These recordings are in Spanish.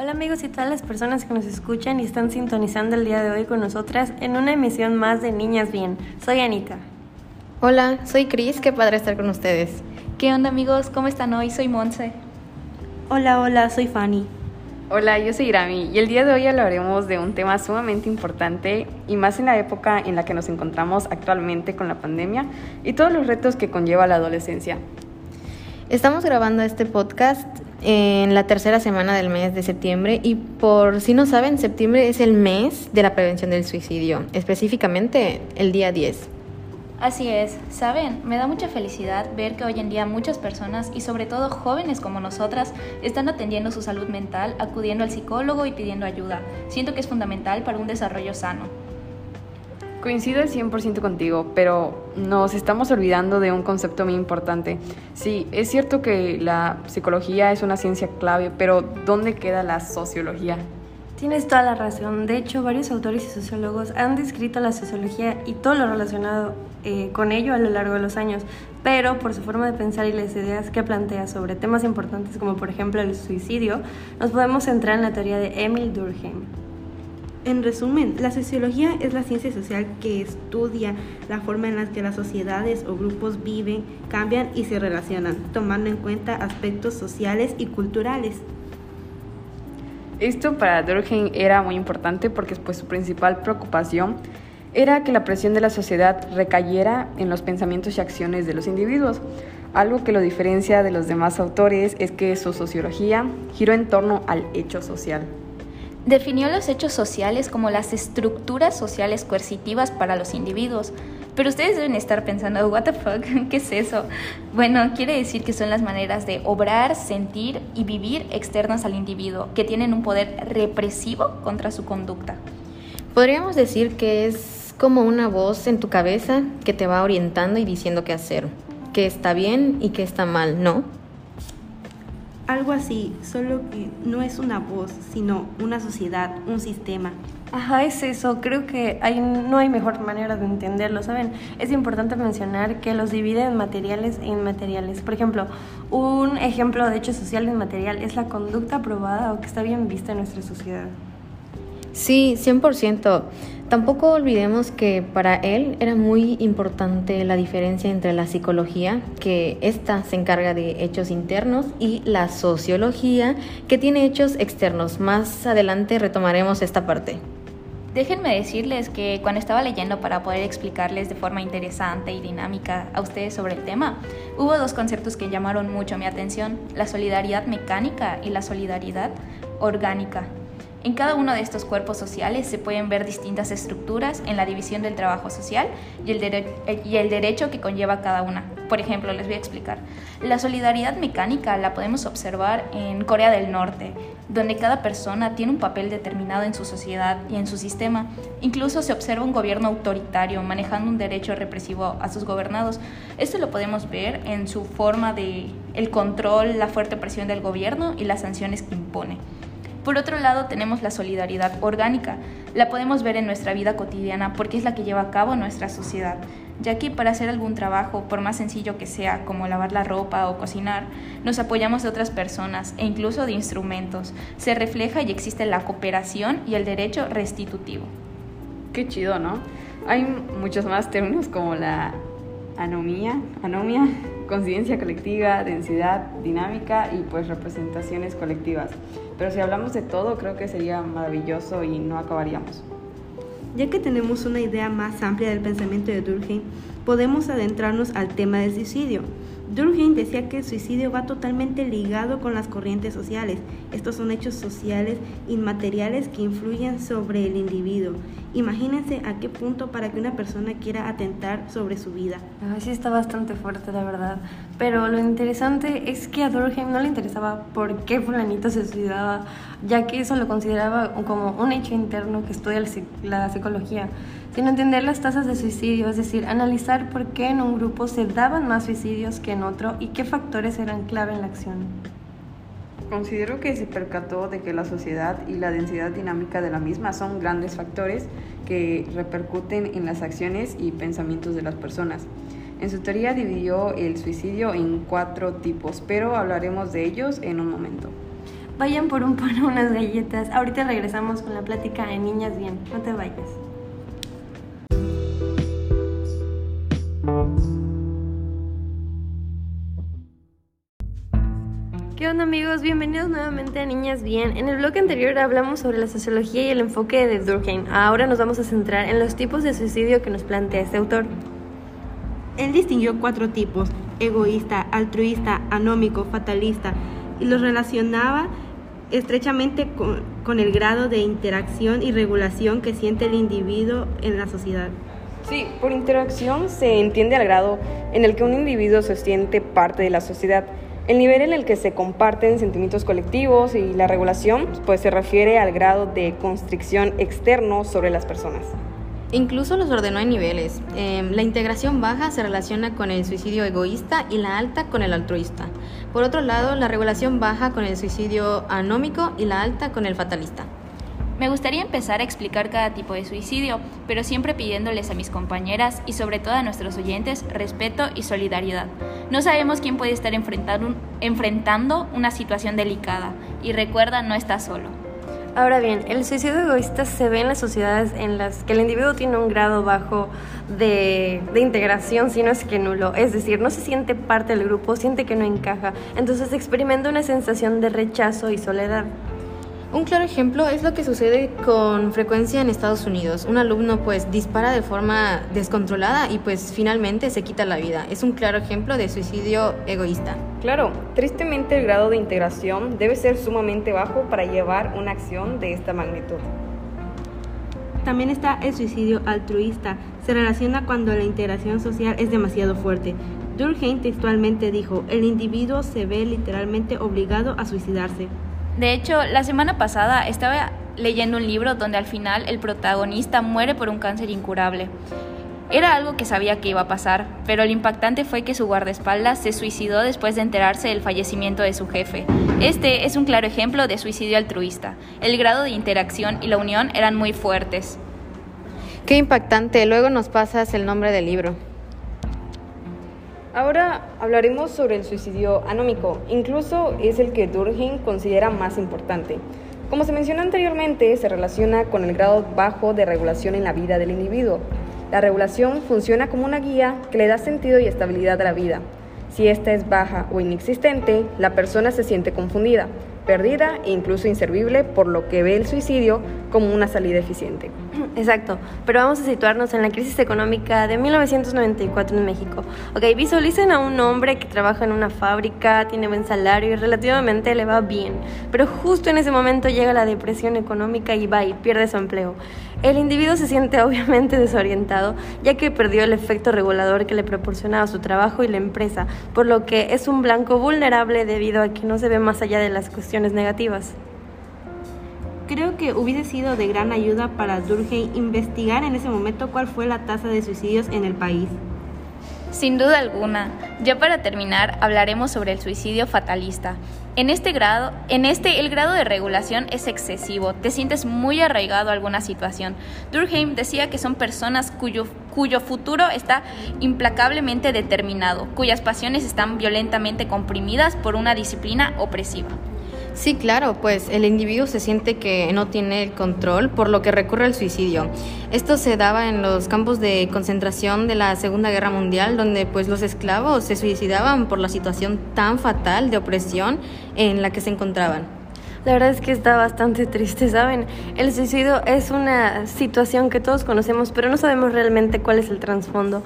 Hola amigos y todas las personas que nos escuchan y están sintonizando el día de hoy con nosotras en una emisión más de Niñas Bien. Soy Anita. Hola, soy Cris, qué padre estar con ustedes. ¿Qué onda amigos? ¿Cómo están hoy? Soy Monse. Hola, hola, soy Fanny. Hola, yo soy Irami y el día de hoy hablaremos de un tema sumamente importante y más en la época en la que nos encontramos actualmente con la pandemia y todos los retos que conlleva la adolescencia. Estamos grabando este podcast en la tercera semana del mes de septiembre y por si no saben, septiembre es el mes de la prevención del suicidio, específicamente el día 10. Así es, saben, me da mucha felicidad ver que hoy en día muchas personas y sobre todo jóvenes como nosotras están atendiendo su salud mental, acudiendo al psicólogo y pidiendo ayuda. Siento que es fundamental para un desarrollo sano. Coincido al 100% contigo, pero nos estamos olvidando de un concepto muy importante. Sí, es cierto que la psicología es una ciencia clave, pero ¿dónde queda la sociología? Tienes toda la razón. De hecho, varios autores y sociólogos han descrito la sociología y todo lo relacionado eh, con ello a lo largo de los años, pero por su forma de pensar y las ideas que plantea sobre temas importantes como por ejemplo el suicidio, nos podemos centrar en la teoría de Emil Durkheim. En resumen, la sociología es la ciencia social que estudia la forma en la que las sociedades o grupos viven, cambian y se relacionan, tomando en cuenta aspectos sociales y culturales. Esto para Durkheim era muy importante porque pues, su principal preocupación era que la presión de la sociedad recayera en los pensamientos y acciones de los individuos. Algo que lo diferencia de los demás autores es que su sociología giró en torno al hecho social. Definió los hechos sociales como las estructuras sociales coercitivas para los individuos. Pero ustedes deben estar pensando, ¿What the fuck? ¿Qué es eso? Bueno, quiere decir que son las maneras de obrar, sentir y vivir externas al individuo, que tienen un poder represivo contra su conducta. Podríamos decir que es como una voz en tu cabeza que te va orientando y diciendo qué hacer, qué está bien y qué está mal, ¿no? Algo así, solo que no es una voz, sino una sociedad, un sistema. Ajá, es eso. Creo que hay, no hay mejor manera de entenderlo, ¿saben? Es importante mencionar que los divide en materiales e inmateriales. Por ejemplo, un ejemplo de hecho social inmaterial es la conducta aprobada o que está bien vista en nuestra sociedad. Sí, 100%. Tampoco olvidemos que para él era muy importante la diferencia entre la psicología, que ésta se encarga de hechos internos, y la sociología, que tiene hechos externos. Más adelante retomaremos esta parte. Déjenme decirles que cuando estaba leyendo para poder explicarles de forma interesante y dinámica a ustedes sobre el tema, hubo dos conceptos que llamaron mucho mi atención, la solidaridad mecánica y la solidaridad orgánica. En cada uno de estos cuerpos sociales se pueden ver distintas estructuras en la división del trabajo social y el, derecho que conlleva cada una. Por ejemplo, les voy a explicar. La solidaridad mecánica la podemos observar en Corea del Norte, donde cada persona tiene un papel determinado en su sociedad y en su sistema. Incluso se observa un gobierno autoritario manejando un derecho represivo a sus gobernados. Esto lo podemos ver en su forma de el control, la fuerte presión del gobierno y las sanciones que impone. Por otro lado, tenemos la solidaridad orgánica. La podemos ver en nuestra vida cotidiana porque es la que lleva a cabo nuestra sociedad, ya que para hacer algún trabajo, por más sencillo que sea, como lavar la ropa o cocinar, nos apoyamos de otras personas e incluso de instrumentos. Se refleja y existe la cooperación y el derecho restitutivo. Qué chido, ¿no? Hay muchos más términos como la anomía, anomia, conciencia colectiva, densidad, dinámica y pues representaciones colectivas. Pero si hablamos de todo, creo que sería maravilloso y no acabaríamos. Ya que tenemos una idea más amplia del pensamiento de Durkheim, podemos adentrarnos al tema del suicidio. Durkheim decía que el suicidio va totalmente ligado con las corrientes sociales. Estos son hechos sociales inmateriales que influyen sobre el individuo. Imagínense a qué punto para que una persona quiera atentar sobre su vida. sí está bastante fuerte, la verdad. Pero lo interesante es que a Durkheim no le interesaba por qué fulanito se suicidaba, ya que eso lo consideraba como un hecho interno que estudia la psicología sino entender las tasas de suicidio, es decir, analizar por qué en un grupo se daban más suicidios que en otro y qué factores eran clave en la acción. Considero que se percató de que la sociedad y la densidad dinámica de la misma son grandes factores que repercuten en las acciones y pensamientos de las personas. En su teoría dividió el suicidio en cuatro tipos, pero hablaremos de ellos en un momento. Vayan por un pan o unas galletas. Ahorita regresamos con la plática de Niñas Bien. No te vayas. Amigos? Bienvenidos nuevamente a Niñas Bien. En el blog anterior hablamos sobre la sociología y el enfoque de Durkheim. Ahora nos vamos a centrar en los tipos de suicidio que nos plantea este autor. Él distinguió cuatro tipos, egoísta, altruista, anómico, fatalista, y los relacionaba estrechamente con, con, el grado de interacción y regulación que siente el individuo en la sociedad. Sí, por interacción se entiende al grado en el que un individuo se siente parte de la sociedad el nivel en el que se comparten sentimientos colectivos y la regulación pues se refiere al grado de constricción externo sobre las personas. Incluso los ordenó en niveles. Eh, la integración baja se relaciona con el suicidio egoísta y la alta con el altruista. Por otro lado, la regulación baja con el suicidio anómico y la alta con el fatalista. Me gustaría empezar a explicar cada tipo de suicidio, pero siempre pidiéndoles a mis compañeras y sobre todo a nuestros oyentes respeto y solidaridad. No sabemos quién puede estar enfrentando una situación delicada y recuerda, no está solo. Ahora bien, el suicidio egoísta se ve en las sociedades en las que el individuo tiene un grado bajo de, de, integración, si no es que nulo. Es decir, no se siente parte del grupo, siente que no encaja, entonces experimenta una sensación de rechazo y soledad. Un claro ejemplo es lo que sucede con frecuencia en Estados Unidos. Un alumno pues dispara de forma descontrolada y pues finalmente se quita la vida. Es un claro ejemplo de suicidio egoísta. Claro, tristemente el grado de integración debe ser sumamente bajo para llevar una acción de esta magnitud. También está el suicidio altruista. Se relaciona cuando la integración social es demasiado fuerte. Durkheim textualmente dijo, el individuo se ve literalmente obligado a suicidarse. De hecho, la semana pasada estaba leyendo un libro donde al final el protagonista muere por un cáncer incurable. Era algo que sabía que iba a pasar, pero lo impactante fue que su guardaespaldas se suicidó después de enterarse del fallecimiento de su jefe. Este es un claro ejemplo de suicidio altruista. El grado de interacción y la unión eran muy fuertes. Qué impactante. Luego nos pasas el nombre del libro. Ahora hablaremos sobre el suicidio anómico, incluso es el que Durkheim considera más importante. Como se mencionó anteriormente, se relaciona con el grado bajo de regulación en la vida del individuo. La regulación funciona como una guía que le da sentido y estabilidad a la vida. Si esta es baja o inexistente, la persona se siente confundida, perdida e incluso inservible, por lo que ve el suicidio como una salida eficiente. Exacto, pero vamos a situarnos en la crisis económica de 1994 en México. Ok, visualicen a un hombre que trabaja en una fábrica, tiene buen salario y relativamente le va bien, pero justo en ese momento llega la depresión económica y va y pierde su empleo. El individuo se siente obviamente desorientado, ya que perdió el efecto regulador que le proporcionaba su trabajo y la empresa, por lo que es un blanco vulnerable debido a que no se ve más allá de las cuestiones negativas. Creo que hubiese sido de gran ayuda para Durkheim investigar en ese momento cuál fue la tasa de suicidios en el país. Sin duda alguna. Ya para terminar, hablaremos sobre el suicidio fatalista. En este grado, en este el grado de regulación es excesivo. Te sientes muy arraigado a alguna situación. Durkheim decía que son personas cuyo cuyo futuro está implacablemente determinado, cuyas pasiones están violentamente comprimidas por una disciplina opresiva. Sí, claro, pues el individuo se siente que no tiene el control, por lo que recurre al suicidio. Esto se daba en los campos de concentración de la Segunda Guerra Mundial, donde pues los esclavos se suicidaban por la situación tan fatal de opresión en la que se encontraban. La verdad es que está bastante triste, ¿saben? El suicidio es una situación que todos conocemos, pero no sabemos realmente cuál es el trasfondo.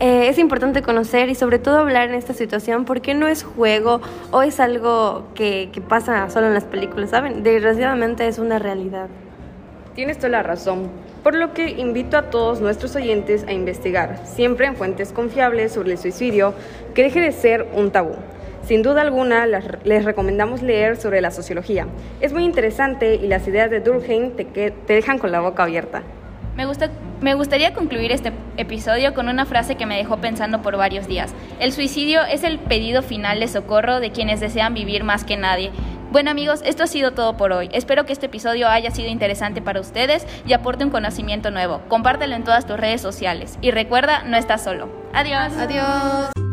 Eh, es importante conocer y sobre todo hablar en esta situación porque no es juego o es algo que, que pasa solo en las películas, ¿saben? Desgraciadamente es una realidad. Tienes toda la razón, por lo que invito a todos nuestros oyentes a investigar, siempre en fuentes confiables sobre el suicidio, que deje de ser un tabú. Sin duda alguna, les recomendamos leer sobre la sociología. Es muy interesante y las ideas de Durkheim te, te dejan con la boca abierta. Me, gusta, me gustaría concluir este episodio con una frase que me dejó pensando por varios días. El suicidio es el pedido final de socorro de quienes desean vivir más que nadie. Bueno amigos, esto ha sido todo por hoy. Espero que este episodio haya sido interesante para ustedes y aporte un conocimiento nuevo. Compártelo en todas tus redes sociales. Y recuerda, no estás solo. Adiós. Adiós.